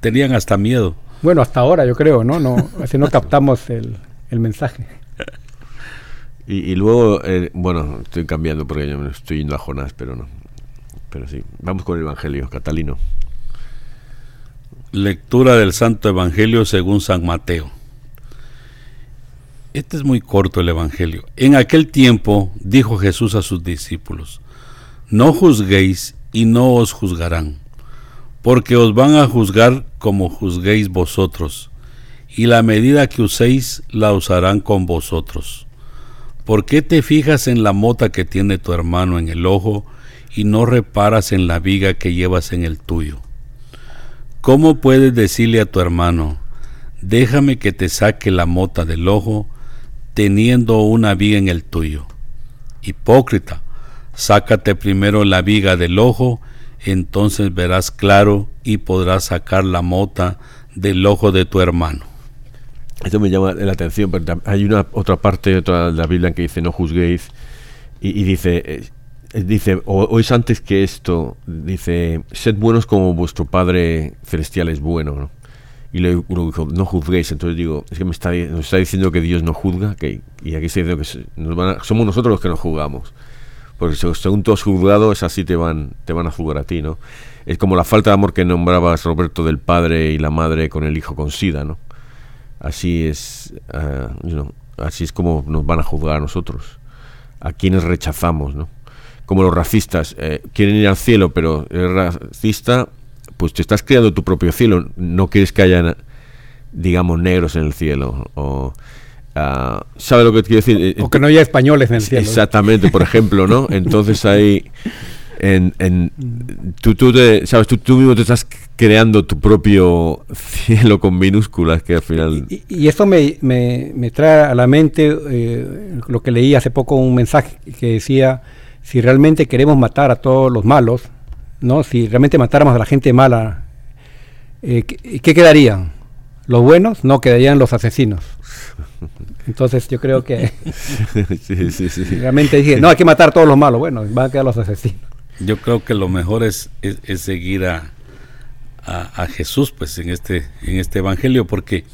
tenían hasta miedo. Bueno, hasta ahora yo creo, ¿no? no así no captamos el, el mensaje. Y, luego, eh, bueno, estoy cambiando porque yo me estoy yendo a Jonás, pero no. Pero sí, vamos con el Evangelio, Catalino. Lectura del Santo Evangelio según San Mateo. Este es muy corto el Evangelio. En aquel tiempo dijo Jesús a sus discípulos, no juzguéis y no os juzgarán, porque os van a juzgar como juzguéis vosotros, y la medida que uséis la usarán con vosotros. ¿Por qué te fijas en la mota que tiene tu hermano en el ojo y no reparas en la viga que llevas en el tuyo? ¿Cómo puedes decirle a tu hermano, déjame que te saque la mota del ojo, teniendo una viga en el tuyo? Hipócrita, sácate primero la viga del ojo, entonces verás claro y podrás sacar la mota del ojo de tu hermano. Esto me llama la atención, pero hay una otra parte de la Biblia que dice no juzguéis y, dice, eh, dice o, es antes que esto, dice, sed buenos como vuestro Padre Celestial es bueno. Y luego uno dijo, no juzguéis. Entonces digo, es que me está, nos está diciendo que Dios no juzga, que, y aquí se dice que nos somos nosotros los que nos juzgamos. Porque según tú has juzgado, es así te van, te van a juzgar a ti, ¿no? Es como la falta de amor que nombrabas, Roberto, del padre y la madre con el hijo con SIDA, ¿no? Así es, ah, así es como nos van a juzgar a nosotros, a quienes rechazamos, ¿no? Como los racistas, eh, quieren ir al cielo, pero eres racista, pues te estás creando tu propio cielo, no quieres que haya, digamos, negros en el cielo, o... Uh, ¿Sabe lo que quiero decir? Eh, o que no haya españoles en el cielo. Exactamente, por ejemplo, ¿no? Entonces hay en, en tú, tú, te, sabes, tú, tú, mismo te estás creando tu propio cielo con minúsculas que al final... Y, y esto me, me, me, trae a la mente eh, lo que leí hace poco, un mensaje que decía, si realmente queremos matar a todos los malos, ¿no? si realmente matáramos a la gente mala, eh, ¿qué, ¿qué quedarían? ¿Los buenos? No, quedarían los asesinos. Entonces yo creo que sí, sí, sí. realmente dije, no, hay que matar a todos los malos. Bueno, van a quedar los asesinos. Yo creo que lo mejor es, es, seguir a, a, Jesús pues en este, en este evangelio, porque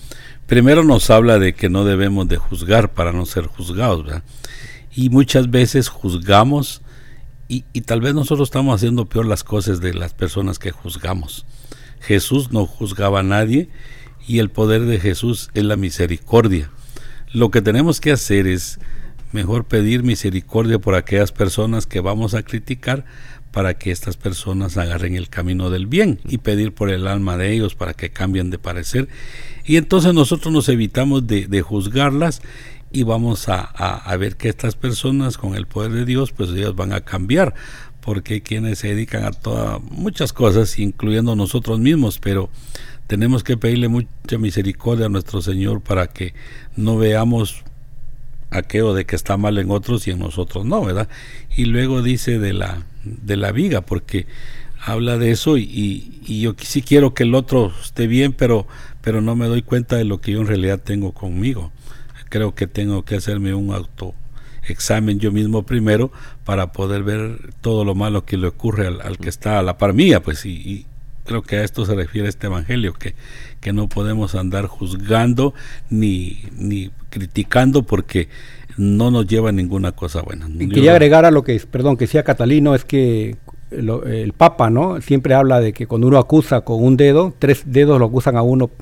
primero nos habla de que no debemos de juzgar para no ser juzgados, ¿verdad? Y muchas veces juzgamos y, y tal vez nosotros estamos haciendo peor las cosas de las personas que juzgamos. Jesús no juzgaba a nadie y el poder de Jesús es la misericordia. Lo que tenemos que hacer es mejor pedir misericordia por aquellas personas que vamos a criticar para que estas personas agarren el camino del bien y pedir por el alma de ellos para que cambien de parecer. Y entonces nosotros nos evitamos de, juzgarlas y vamos a, ver que estas personas con el poder de Dios, pues ellos van a cambiar, porque hay quienes se dedican a todas muchas cosas, incluyendo nosotros mismos, pero tenemos que pedirle mucha misericordia a nuestro Señor para que no veamos aquello de que está mal en otros y en nosotros no, ¿verdad? Y luego dice de la, de la viga, porque habla de eso y, y, yo sí quiero que el otro esté bien, pero, pero no me doy cuenta de lo que yo en realidad tengo conmigo. Creo que tengo que hacerme un autoexamen yo mismo primero para poder ver todo lo malo que le ocurre al, que está a la par mía, pues, y, creo que a esto se refiere este evangelio, que, que no podemos andar juzgando ni, ni criticando porque no nos lleva a ninguna cosa buena. Y quería agregar a lo que, perdón, que decía Catalino, es que el Papa, ¿no? Siempre habla de que cuando uno acusa con un dedo, tres dedos lo acusan a uno,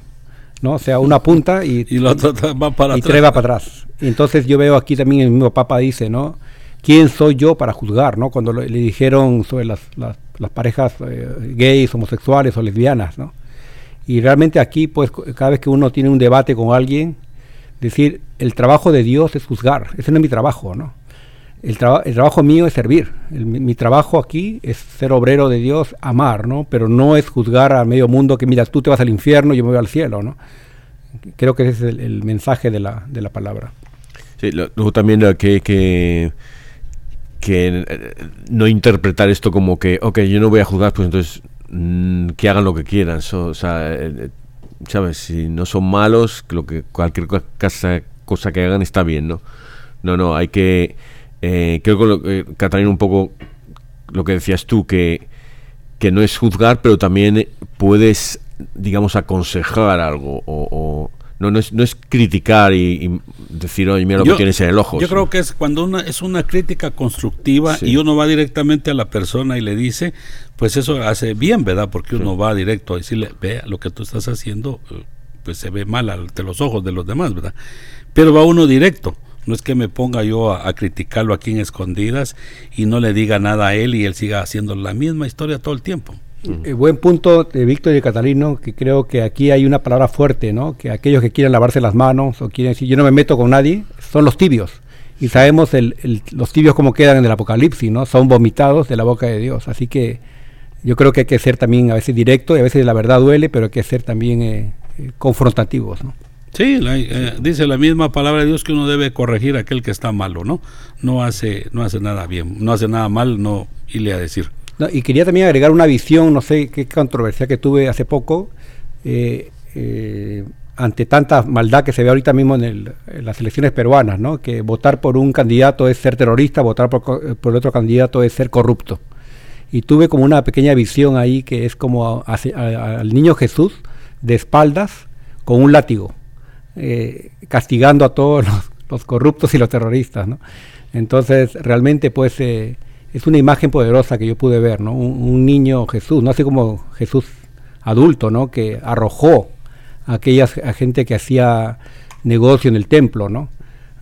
¿no? O sea, una punta y, y, otro va para y tres va para atrás. Y entonces yo veo aquí también el mismo Papa dice, ¿no? ¿Quién soy yo para juzgar, ¿no? Cuando le, dijeron sobre las, las, parejas eh, gays, homosexuales o lesbianas, ¿no? Y realmente aquí, pues, cada vez que uno tiene un debate con alguien, decir, el trabajo de Dios es juzgar, ese no es mi trabajo, ¿no? El, el trabajo mío es servir, mi, trabajo aquí es ser obrero de Dios, amar, ¿no? Pero no es juzgar a medio mundo que, mira, tú te vas al infierno, yo me voy al cielo, ¿no? Creo que ese es el, mensaje de la, de la palabra. Sí, luego también que, que, que eh, no interpretar esto como que, ok, yo no voy a juzgar, pues entonces mm, que hagan lo que quieran. o sea, eh, ¿sabes? Si no son malos, lo que cualquier cosa, cosa que hagan está bien, ¿no? No, no, hay que... Eh, creo que, lo, eh, Catalina, un poco lo que decías tú, que, que no es juzgar, pero también puedes, digamos, aconsejar algo o no, no, es, no es criticar y, decir, oye, mira lo que tienes en el ojo. Yo creo que es cuando una, es una crítica constructiva y uno va directamente a la persona y le dice, pues eso hace bien, ¿verdad? Porque uno va directo a decirle, vea, lo que tú estás haciendo, eh, pues se ve mal ante los ojos de los demás, ¿verdad? Pero va uno directo. No es que me ponga yo a, criticarlo aquí en escondidas y no le diga nada a él y él siga haciendo la misma historia todo el tiempo. Eh, buen punto de Víctor y de Catalino, que creo que aquí hay una palabra fuerte, ¿no? Que aquellos que quieren lavarse las manos o quieren decir yo no me meto con nadie, son los tibios. Y sabemos el, los tibios como quedan en el Apocalipsis, ¿no? Son vomitados de la boca de Dios. Así que yo creo que hay que ser también a veces directo y a veces la verdad duele, pero hay que ser también eh, eh, confrontativos, ¿no? Sí, dice la misma palabra de Dios que uno debe corregir a aquel que está malo, ¿no? No hace, no hace nada bien, no hace nada mal, no irle a decir. y quería también agregar una visión, no sé qué controversia que tuve hace poco, eh, eh, ante tanta maldad que se ve ahorita mismo en, las elecciones peruanas, ¿no? que votar por un candidato es ser terrorista, votar por, por otro candidato es ser corrupto. Y tuve como una pequeña visión ahí que es como al niño Jesús de espaldas con un látigo, eh, castigando a todos los, corruptos y los terroristas. Entonces, realmente, pues, eh, es una imagen poderosa que yo pude ver. Un, niño Jesús, no así como Jesús adulto, ¿no? Que arrojó a aquella gente que hacía negocio en el templo, ¿no?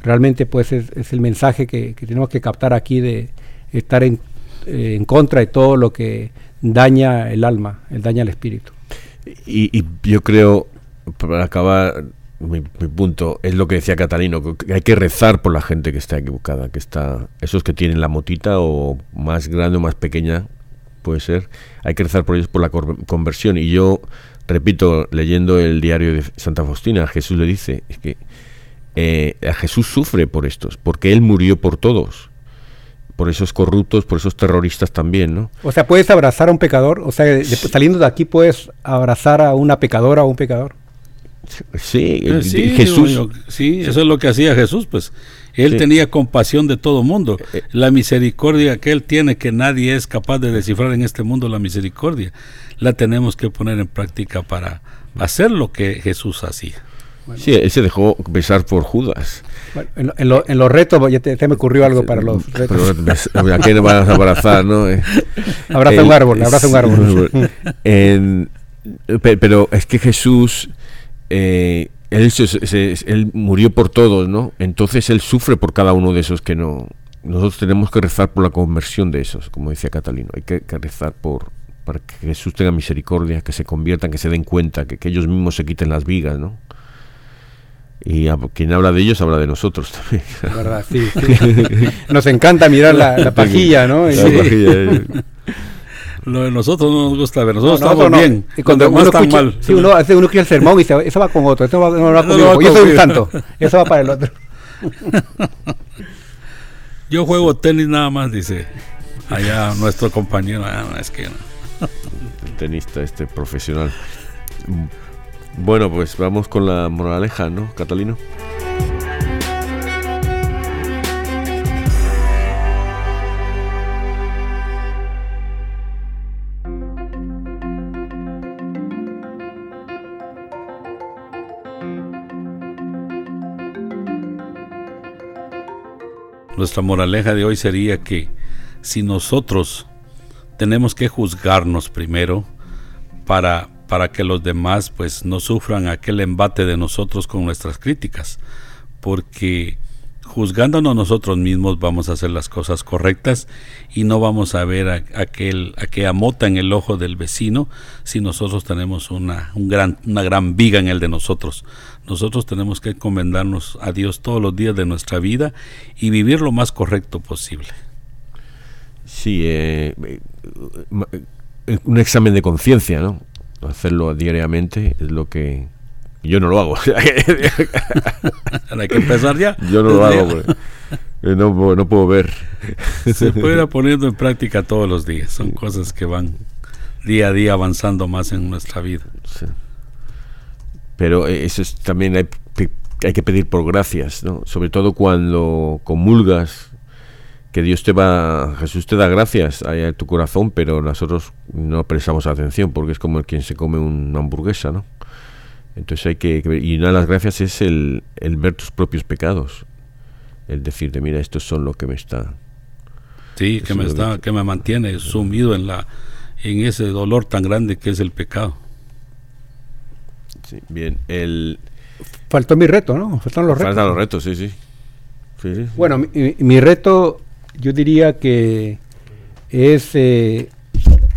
Realmente, pues, es, el mensaje que, tenemos que captar aquí de estar en, eh, en contra de todo lo que daña el alma, el daña el espíritu. Y, yo creo, para acabar, mi, punto es lo que decía Catalino, que hay que rezar por la gente que está equivocada, que está, esos que tienen la motita o más grande o más pequeña, puede ser, hay que rezar por ellos por la conversión. Y yo, repito, leyendo el diario de Santa Faustina, Jesús le dice, es que eh, a Jesús sufre por estos, porque Él murió por todos por esos corruptos, por esos terroristas también, ¿no? O sea, puedes abrazar a un pecador, o sea, saliendo de aquí puedes abrazar a una pecadora o un pecador. Sí, eh, Jesús. sí, eso es lo que hacía Jesús, pues. Él tenía compasión de todo mundo. Eh, eh. La misericordia que él tiene, que nadie es capaz de descifrar en este mundo, la misericordia, la tenemos que poner en práctica para hacer lo que Jesús hacía. Sí, él se dejó besar por Judas. en, los retos, ya te, me ocurrió algo para los retos. ¿A quién vas a abrazar, no? abraza un árbol, abraza un árbol. pero es que Jesús eh, él, él murió por todos, ¿no? Entonces él sufre por cada uno de esos que no. Nosotros tenemos que rezar por la conversión de esos, como decía Catalino. Hay que, rezar por para que Jesús tenga misericordia, que se conviertan, que se den cuenta, que, ellos mismos se quiten las vigas, ¿no? Y quien habla de ellos habla de nosotros también. ¿Verdad? Sí, Nos encanta mirar la, pajilla, ¿no? La pajilla. Lo de nosotros no nos gusta ver, nosotros estamos bien. Y cuando uno, escucha, mal. Sí, uno, hace uno escucha el sermón y dice, eso va con otro, eso va, no, va conmigo, yo soy un santo, eso va para el otro. yo juego tenis nada más, dice allá nuestro compañero, ah, es que tenista este profesional. Bueno, pues vamos con la moraleja, ¿no, Catalino? Nuestra moraleja de hoy sería que si nosotros tenemos que juzgarnos primero para, para que los demás pues no sufran aquel embate de nosotros con nuestras críticas, porque juzgándonos nosotros mismos vamos a hacer las cosas correctas y no vamos a ver a, aquel, aquella mota en el ojo del vecino si nosotros tenemos una, un gran, una gran viga en el de nosotros. Nosotros tenemos que encomendarnos a Dios todos los días de nuestra vida y vivir lo más correcto posible. Sí, eh, eh, un examen de conciencia, ¿no? Hacerlo diariamente es lo que yo no lo hago. Hay que empezar ya. Yo no lo hago. Eh, no, no, puedo ver. Se puede ir poniendo en práctica todos los días. Son cosas que van día a día avanzando más en nuestra vida. Sí. Pero eh, eso es, también hay, hay que pedir por gracias, ¿no? Sobre todo cuando comulgas, que Dios te va, Jesús te da gracias a tu corazón, pero nosotros no prestamos atención porque es como el quien se come una hamburguesa, ¿no? Entonces hay que, y una de las gracias es el, el ver tus propios pecados, el decirte, mira, estos son lo que me está... Sí, que me, está, que me mantiene sumido en, la, en ese dolor tan grande que es el pecado bien. El... Faltó mi reto, ¿no? Faltan los retos. Faltan los retos, sí, sí. Bueno, mi, reto yo diría que es eh,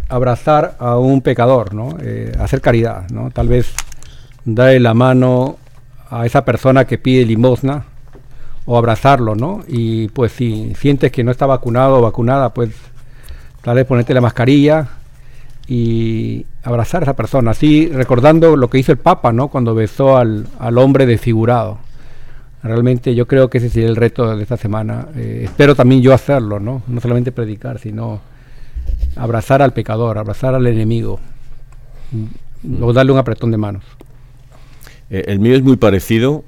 abrazar a un pecador, ¿no? Eh, hacer caridad, ¿no? Tal vez darle la mano a esa persona que pide limosna o abrazarlo, ¿no? Y pues si sientes que no está vacunado o vacunada, pues tal vez ponerte la mascarilla, y abrazar a esa persona, así recordando lo que hizo el Papa, ¿no? Cuando besó al, al hombre desfigurado. Realmente yo creo que ese sería el reto de esta semana. Eh, espero también yo hacerlo, ¿no? No solamente predicar, sino abrazar al pecador, abrazar al enemigo, mm. o darle un apretón de manos. Eh, el mío es muy parecido,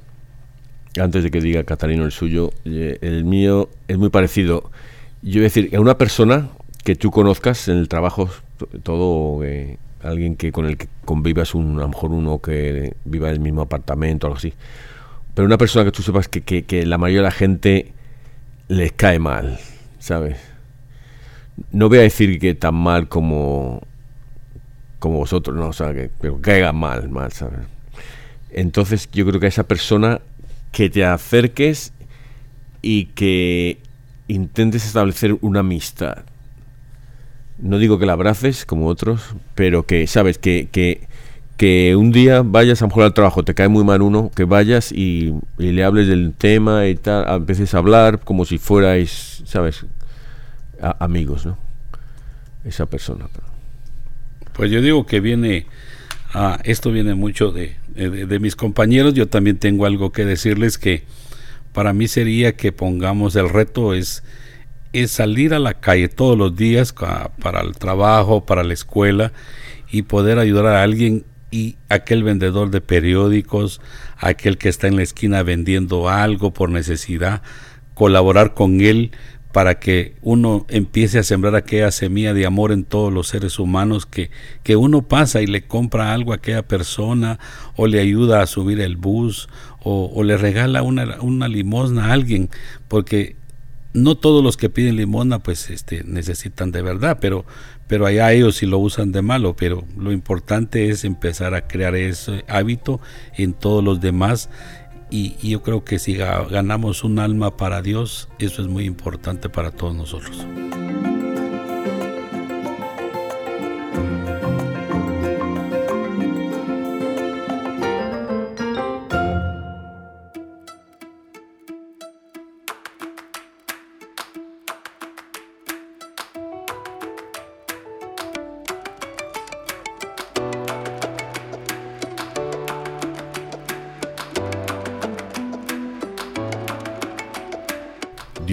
antes de que diga Catalino el suyo, eh, el mío es muy parecido. Yo voy a decir, a una persona que tú conozcas en el trabajo, todo eh, alguien que con el que convivas, un, a lo mejor uno que viva en el mismo apartamento, algo así. Pero una persona que tú sepas que, que la mayoría de la gente les cae mal, ¿sabes? No voy a decir que tan mal como como vosotros, no, o sea, que, pero caiga mal, mal, ¿sabes? Entonces yo creo que a esa persona que te acerques y que intentes establecer una amistad. No digo que la abraces como otros, pero que, sabes, que, que, que un día vayas a lo mejor al trabajo, te cae muy mal uno, que vayas y, le hables del tema y tal, a veces hablar como si fuerais, sabes, amigos, ¿no? Esa persona. Pues yo digo que viene, ah, esto viene mucho de, de, mis compañeros, yo también tengo algo que decirles que para mí sería que pongamos el reto es, es salir a la calle todos los días para el trabajo, para la escuela y poder ayudar a alguien y aquel vendedor de periódicos, aquel que está en la esquina vendiendo algo por necesidad, colaborar con él para que uno empiece a sembrar aquella semilla de amor en todos los seres humanos, que, que uno pasa y le compra algo a aquella persona, o le ayuda a subir el bus, o, le regala una, una limosna a alguien, porque no todos los que piden limosna pues este necesitan de verdad, pero pero allá ellos sí lo usan de malo, pero lo importante es empezar a crear ese hábito en todos los demás y, yo creo que si ganamos un alma para Dios, eso es muy importante para todos nosotros.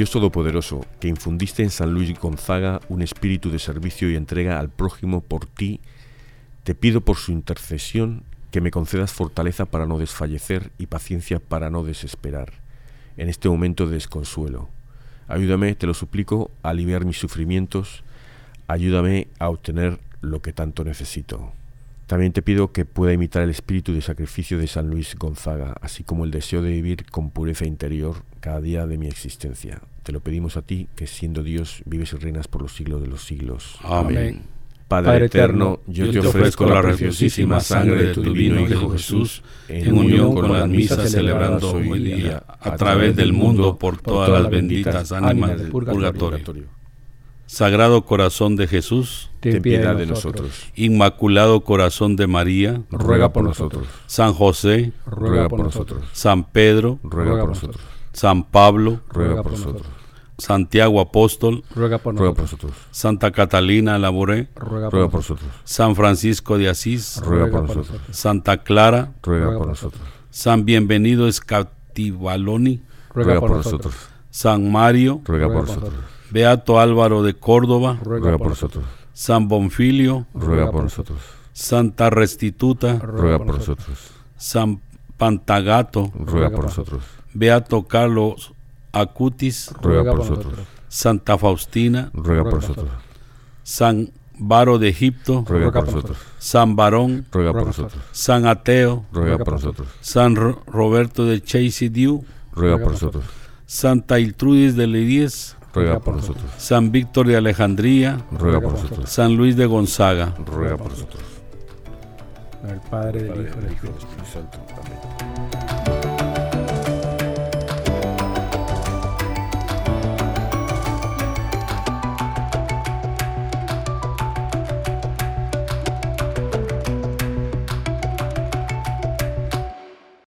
Dios Todopoderoso, que infundiste en San Luis Gonzaga un espíritu de servicio y entrega al prójimo por ti, te pido por su intercesión que me concedas fortaleza para no desfallecer y paciencia para no desesperar en este momento de desconsuelo. Ayúdame, te lo suplico, a aliviar mis sufrimientos, ayúdame a obtener lo que tanto necesito. También te pido que pueda imitar el espíritu de sacrificio de San Luis Gonzaga, así como el deseo de vivir con pureza interior cada día de mi existencia. Te lo pedimos a ti, que siendo Dios vives y reinas por los siglos de los siglos. Amén. Padre, eterno, yo, te ofrezco la preciosísima sangre de tu divino Hijo Jesús, en unión con las misas celebrando hoy día, a través del mundo por todas las benditas ánimas del purgatorio. Sagrado Corazón de Jesús, ten piedad de nosotros. Inmaculado Corazón de María, ruega por nosotros. San José, ruega por nosotros. San Pedro, ruega por nosotros. San Pablo, ruega por nosotros. Santiago Apóstol, ruega por nosotros. Santa Catalina Laboré, ruega por nosotros. San Francisco de Asís, ruega por nosotros. Santa Clara, ruega por nosotros. San Bienvenido Escativaloni, ruega por nosotros. San Mario, ruega por nosotros. Beato Álvaro de Córdoba, ruega por nosotros. San Bonfilio, ruega por nosotros. Santa Restituta, ruega por nosotros. San Pantagato, ruega por nosotros. Beato Carlos Acutis, ruega por nosotros. Santa Faustina, ruega por nosotros. San Varo de Egipto, ruega por nosotros. San Barón, ruega por nosotros. San Ateo, ruega por nosotros. San Roberto de Chasey Diu, ruega por nosotros. Santa Iltrudis de Lidies, ruega por nosotros. San Víctor de Alejandría, ruega por nosotros. San Luis de Gonzaga, ruega por nosotros. El Padre, del Hijo y del Espíritu Santo. Amén.